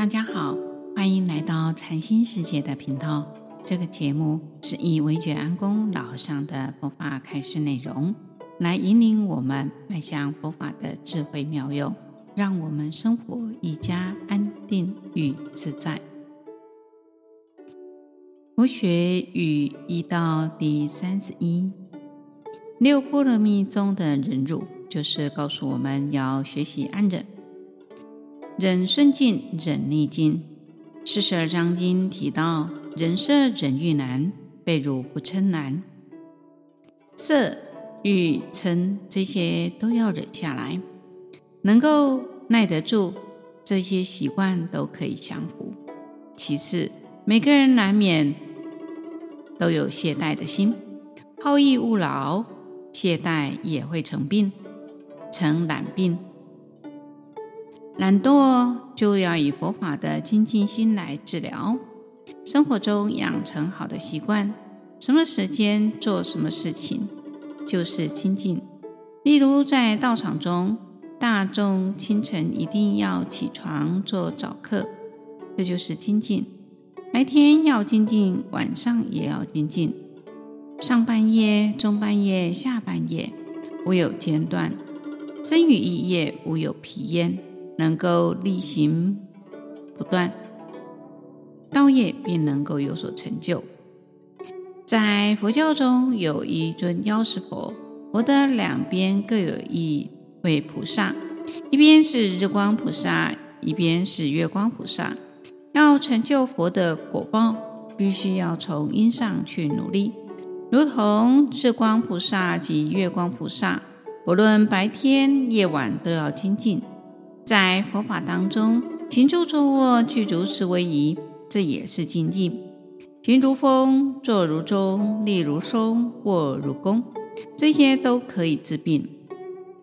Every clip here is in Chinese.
大家好，欢迎来到禅心世界的频道。这个节目是以维觉安公老和尚的佛法开示内容，来引领我们迈向佛法的智慧妙用，让我们生活一加安定与自在。佛学与一道第三十一，六波罗蜜中的忍辱，就是告诉我们要学习安忍。忍顺境，忍逆境。四十二章经提到，忍色忍欲难，被辱不嗔难。色、欲、嗔这些都要忍下来，能够耐得住，这些习惯都可以降服。其次，每个人难免都有懈怠的心，好逸恶劳，懈怠也会成病，成懒病。懒惰就要以佛法的精进心来治疗，生活中养成好的习惯，什么时间做什么事情就是精进。例如在道场中，大众清晨一定要起床做早课，这就是精进；白天要精进，晚上也要精进。上半夜、中半夜、下半夜，无有间断；身语意业，无有疲厌。能够力行不断，道业便能够有所成就。在佛教中有一尊药师佛，佛的两边各有一位菩萨，一边是日光菩萨，一边是月光菩萨。要成就佛的果报，必须要从因上去努力，如同日光菩萨及月光菩萨，不论白天夜晚都要精进。在佛法当中，行住坐卧具足四威仪，这也是精进。行如风，坐如钟，立如松，卧如弓，这些都可以治病。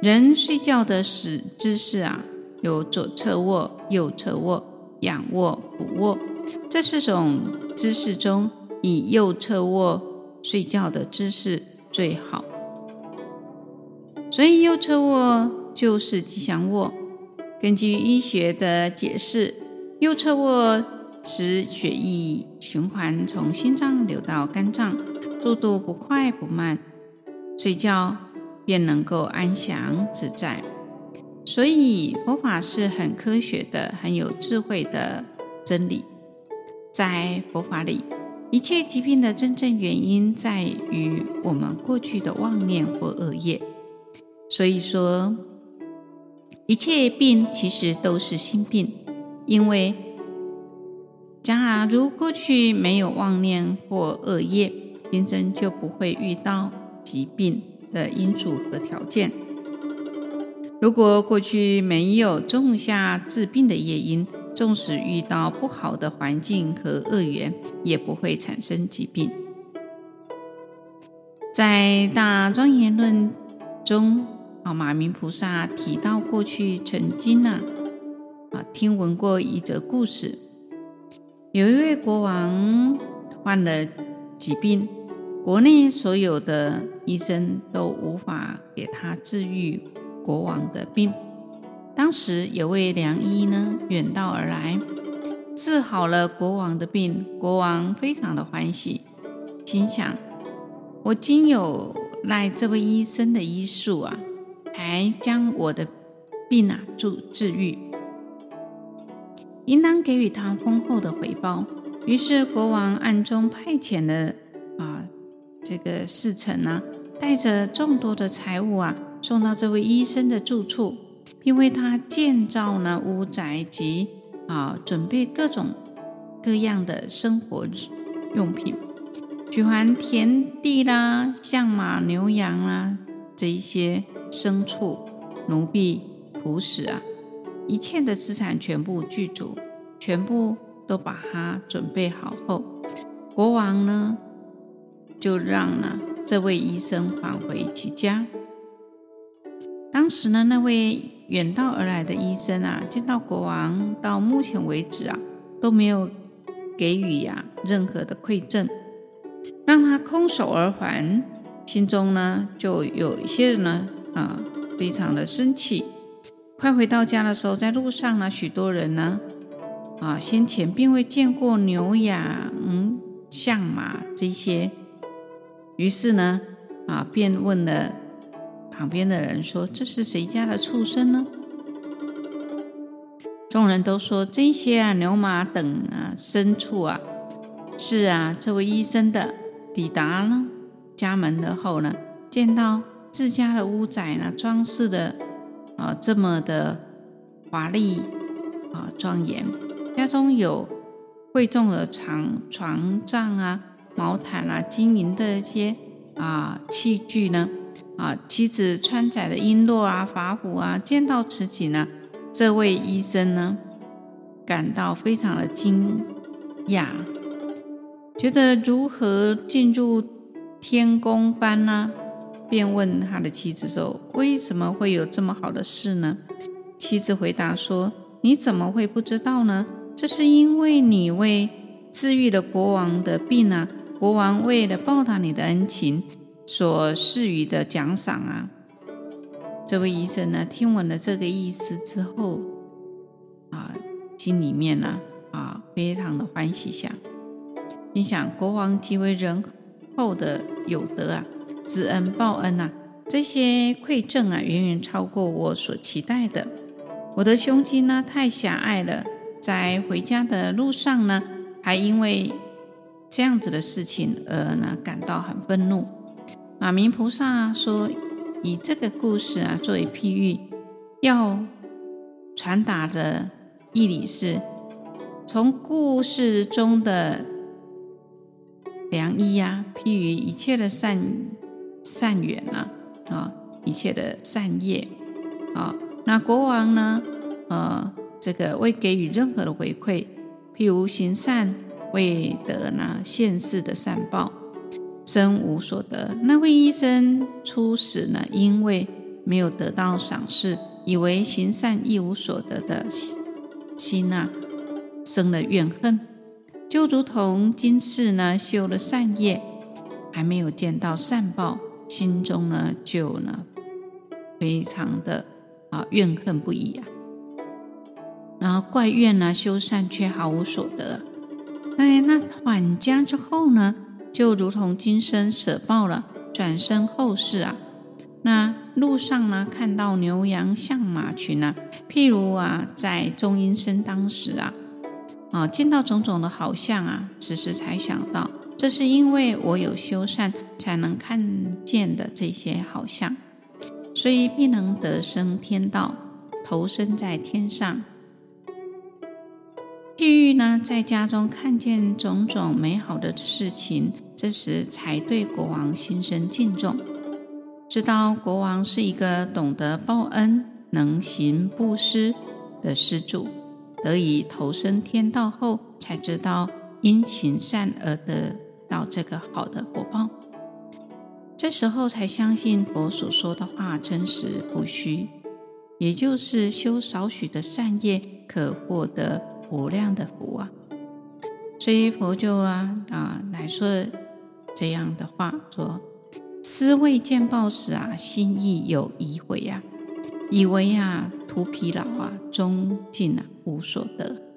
人睡觉的时姿势啊，有左侧卧、右侧卧、仰卧、俯卧。这四种姿势中，以右侧卧睡觉的姿势最好。所以右侧卧就是吉祥卧。根据医学的解释，右侧卧使血液循环从心脏流到肝脏，速度不快不慢，睡觉便能够安详自在。所以佛法是很科学的、很有智慧的真理。在佛法里，一切疾病的真正原因在于我们过去的妄念或恶业。所以说。一切病其实都是心病，因为假如过去没有妄念或恶业，今生就不会遇到疾病的因素和条件。如果过去没有种下治病的业因，纵使遇到不好的环境和恶缘，也不会产生疾病。在《大庄严论》中。马明菩萨提到，过去曾经啊啊听闻过一则故事，有一位国王患了疾病，国内所有的医生都无法给他治愈国王的病。当时有位良医呢远道而来，治好了国王的病，国王非常的欢喜，心想：我今有赖这位医生的医术啊。才将我的病啊治治愈，应当给予他丰厚的回报。于是国王暗中派遣了啊这个侍臣啊，带着众多的财物啊，送到这位医生的住处，并为他建造了屋宅及啊准备各种各样的生活用品，举还田地啦、象马牛羊啦这一些。牲畜、奴婢、仆使啊，一切的资产全部具足，全部都把它准备好后，国王呢就让呢这位医生返回其家。当时呢，那位远道而来的医生啊，见到国王到目前为止啊都没有给予呀、任何的馈赠，让他空手而还，心中呢就有一些人呢。啊，非常的生气。快回到家的时候，在路上呢，许多人呢啊，先前并未见过牛羊、象马这些，于是呢，啊，便问了旁边的人说：“这是谁家的畜生呢？”众人都说：“这些啊，牛马等啊，牲畜啊，是啊，这位医生的。”抵达了家门的后呢，见到自家的屋宅呢，装饰的啊这么的华丽啊庄严，家中有贵重的床床帐啊、毛毯啊、金银的一些啊器具呢，啊妻子穿载的璎珞啊、法服啊，见到此景呢，这位医生呢感到非常的惊讶。觉得如何进入天宫般呢？便问他的妻子说：“为什么会有这么好的事呢？”妻子回答说：“你怎么会不知道呢？这是因为你为治愈了国王的病啊！国王为了报答你的恩情所赐予的奖赏啊！”这位医生呢，听闻了这个意思之后，啊，心里面呢，啊，非常的欢喜，想。心想：国王极为仁厚的有德啊，知恩报恩啊，这些馈赠啊，远远超过我所期待的。我的胸襟呢，太狭隘了，在回家的路上呢，还因为这样子的事情而呢感到很愤怒。马明菩萨说，以这个故事啊作为譬喻，要传达的义理是，从故事中的。良医呀，譬喻一切的善善缘呐，啊，一切的善业，啊，那国王呢，呃，这个未给予任何的回馈，譬如行善未得呢现世的善报，身无所得。那位医生初始呢，因为没有得到赏识，以为行善一无所得的心呐，生了怨恨。就如同今世呢修了善业，还没有见到善报，心中呢就呢非常的啊怨恨不已啊，然后怪怨呢修善却毫无所得。哎，那返家之后呢，就如同今生舍报了，转身后世啊，那路上呢看到牛羊象马群啊，譬如啊在中阴身当时啊。啊，见到种种的好像啊，此时才想到，这是因为我有修善，才能看见的这些好相，所以必能得生天道，投生在天上。譬喻呢，在家中看见种种美好的事情，这时才对国王心生敬重，知道国王是一个懂得报恩、能行布施的施主。得以投生天道后，才知道因行善而得到这个好的果报。这时候才相信佛所说的话真实不虚，也就是修少许的善业，可获得无量的福啊！所以佛就啊啊来说这样的话说：思未见报时啊，心亦有疑悔呀、以为啊，徒疲劳啊，终尽啊，无所得。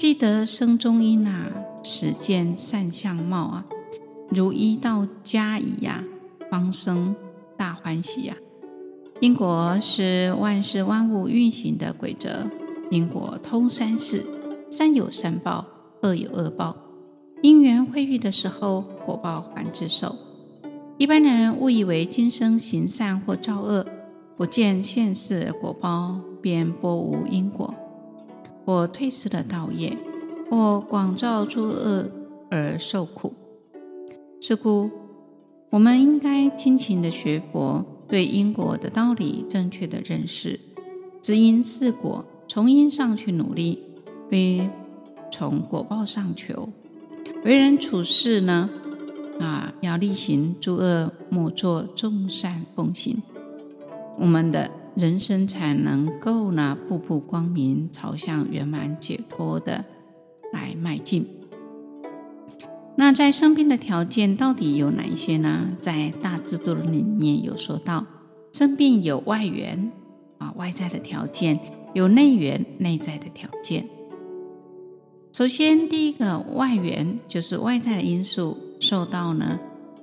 记得生中因啊，始见善相貌啊，如依到家矣呀，方生大欢喜呀。因果是万事万物运行的规则，因果通三世，善有善报，恶有恶报。因缘会遇的时候，果报还自受。一般人误以为今生行善或造恶。不见现世果报，便播无因果，或退失了道业，或广造诸恶而受苦。是故，我们应该精勤的学佛，对因果的道理正确的认识，知因是果，从因上去努力，非从果报上求。为人处事呢，啊，要力行诸恶莫作，众善奉行。我们的人生才能够呢，步步光明，朝向圆满解脱的来迈进。那在生病的条件到底有哪一些呢？在大智度论里面有说到，生病有外缘啊，外在的条件；有内缘，内在的条件。首先，第一个外缘就是外在的因素，受到呢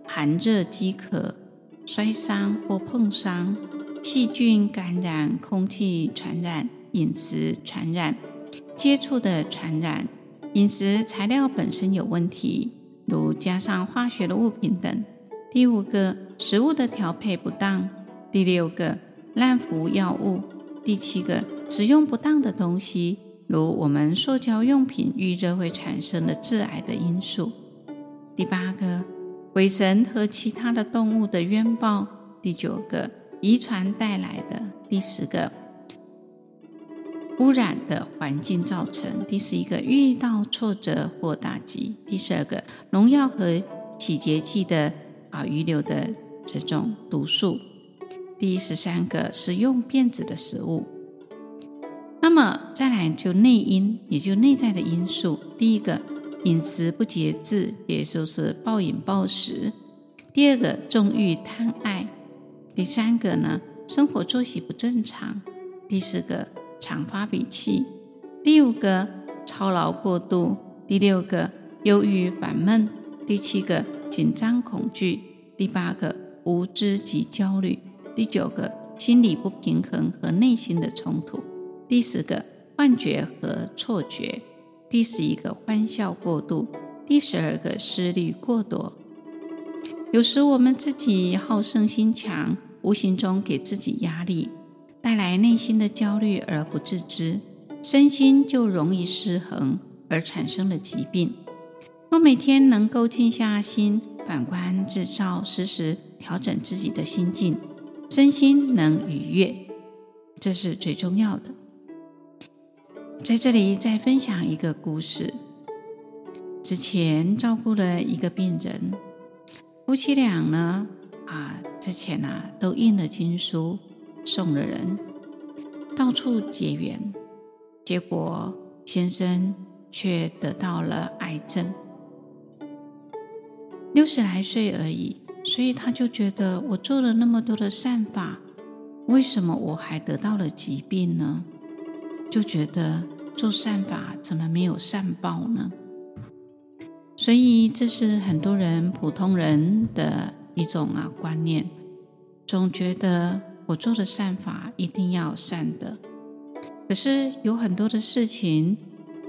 寒热饥渴、摔伤或碰伤、细菌感染、空气传染、饮食传染、接触的传染、饮食材料本身有问题，如加上化学的物品等。第五个，食物的调配不当。第六个，滥服药物。第七个，使用不当的东西。如我们塑胶用品遇热会产生的致癌的因素。第八个，鬼神和其他的动物的冤报。第九个，遗传带来的。第十个，污染的环境造成。第十一个，遇到挫折或打击。第十二个，农药和洗洁剂的啊遗留的这种毒素。第十三个，食用变质的食物。那么再来就内因，也就内在的因素。第一个，饮食不节制，也就是暴饮暴食；第二个，纵欲贪爱；第三个呢，生活作息不正常；第四个，常发脾气；第五个，操劳过度；第六个，忧郁烦闷；第七个，紧张恐惧；第八个，无知及焦虑；第九个，心理不平衡和内心的冲突。第十个幻觉和错觉，第十一个欢笑过度，第十二个思虑过多。有时我们自己好胜心强，无形中给自己压力，带来内心的焦虑而不自知，身心就容易失衡而产生了疾病。若每天能够静下心，反观自照，时时调整自己的心境，身心能愉悦，这是最重要的。在这里再分享一个故事。之前照顾了一个病人，夫妻俩呢，啊，之前啊都印了经书，送了人，到处结缘，结果先生却得到了癌症，六十来岁而已，所以他就觉得我做了那么多的善法，为什么我还得到了疾病呢？就觉得做善法怎么没有善报呢？所以这是很多人普通人的一种啊观念，总觉得我做的善法一定要善的。可是有很多的事情，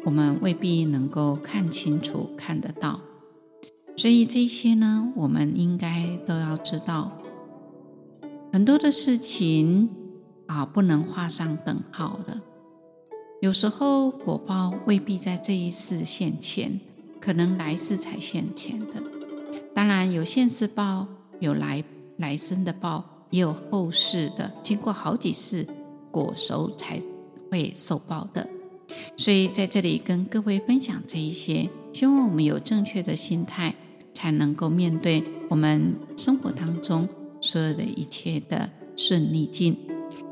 我们未必能够看清楚、看得到。所以这些呢，我们应该都要知道，很多的事情啊，不能画上等号的。有时候果报未必在这一世现前，可能来世才现前的。当然有现世报，有来来生的报，也有后世的，经过好几世果熟才会受报的。所以在这里跟各位分享这一些，希望我们有正确的心态，才能够面对我们生活当中所有的一切的顺逆境。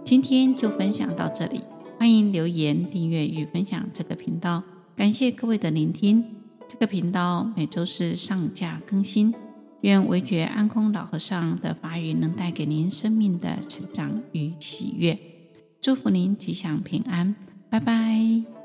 今天就分享到这里。欢迎留言、订阅与分享这个频道，感谢各位的聆听。这个频道每周四上架更新。愿惟觉安空老和尚的法语能带给您生命的成长与喜悦。祝福您吉祥平安，拜拜。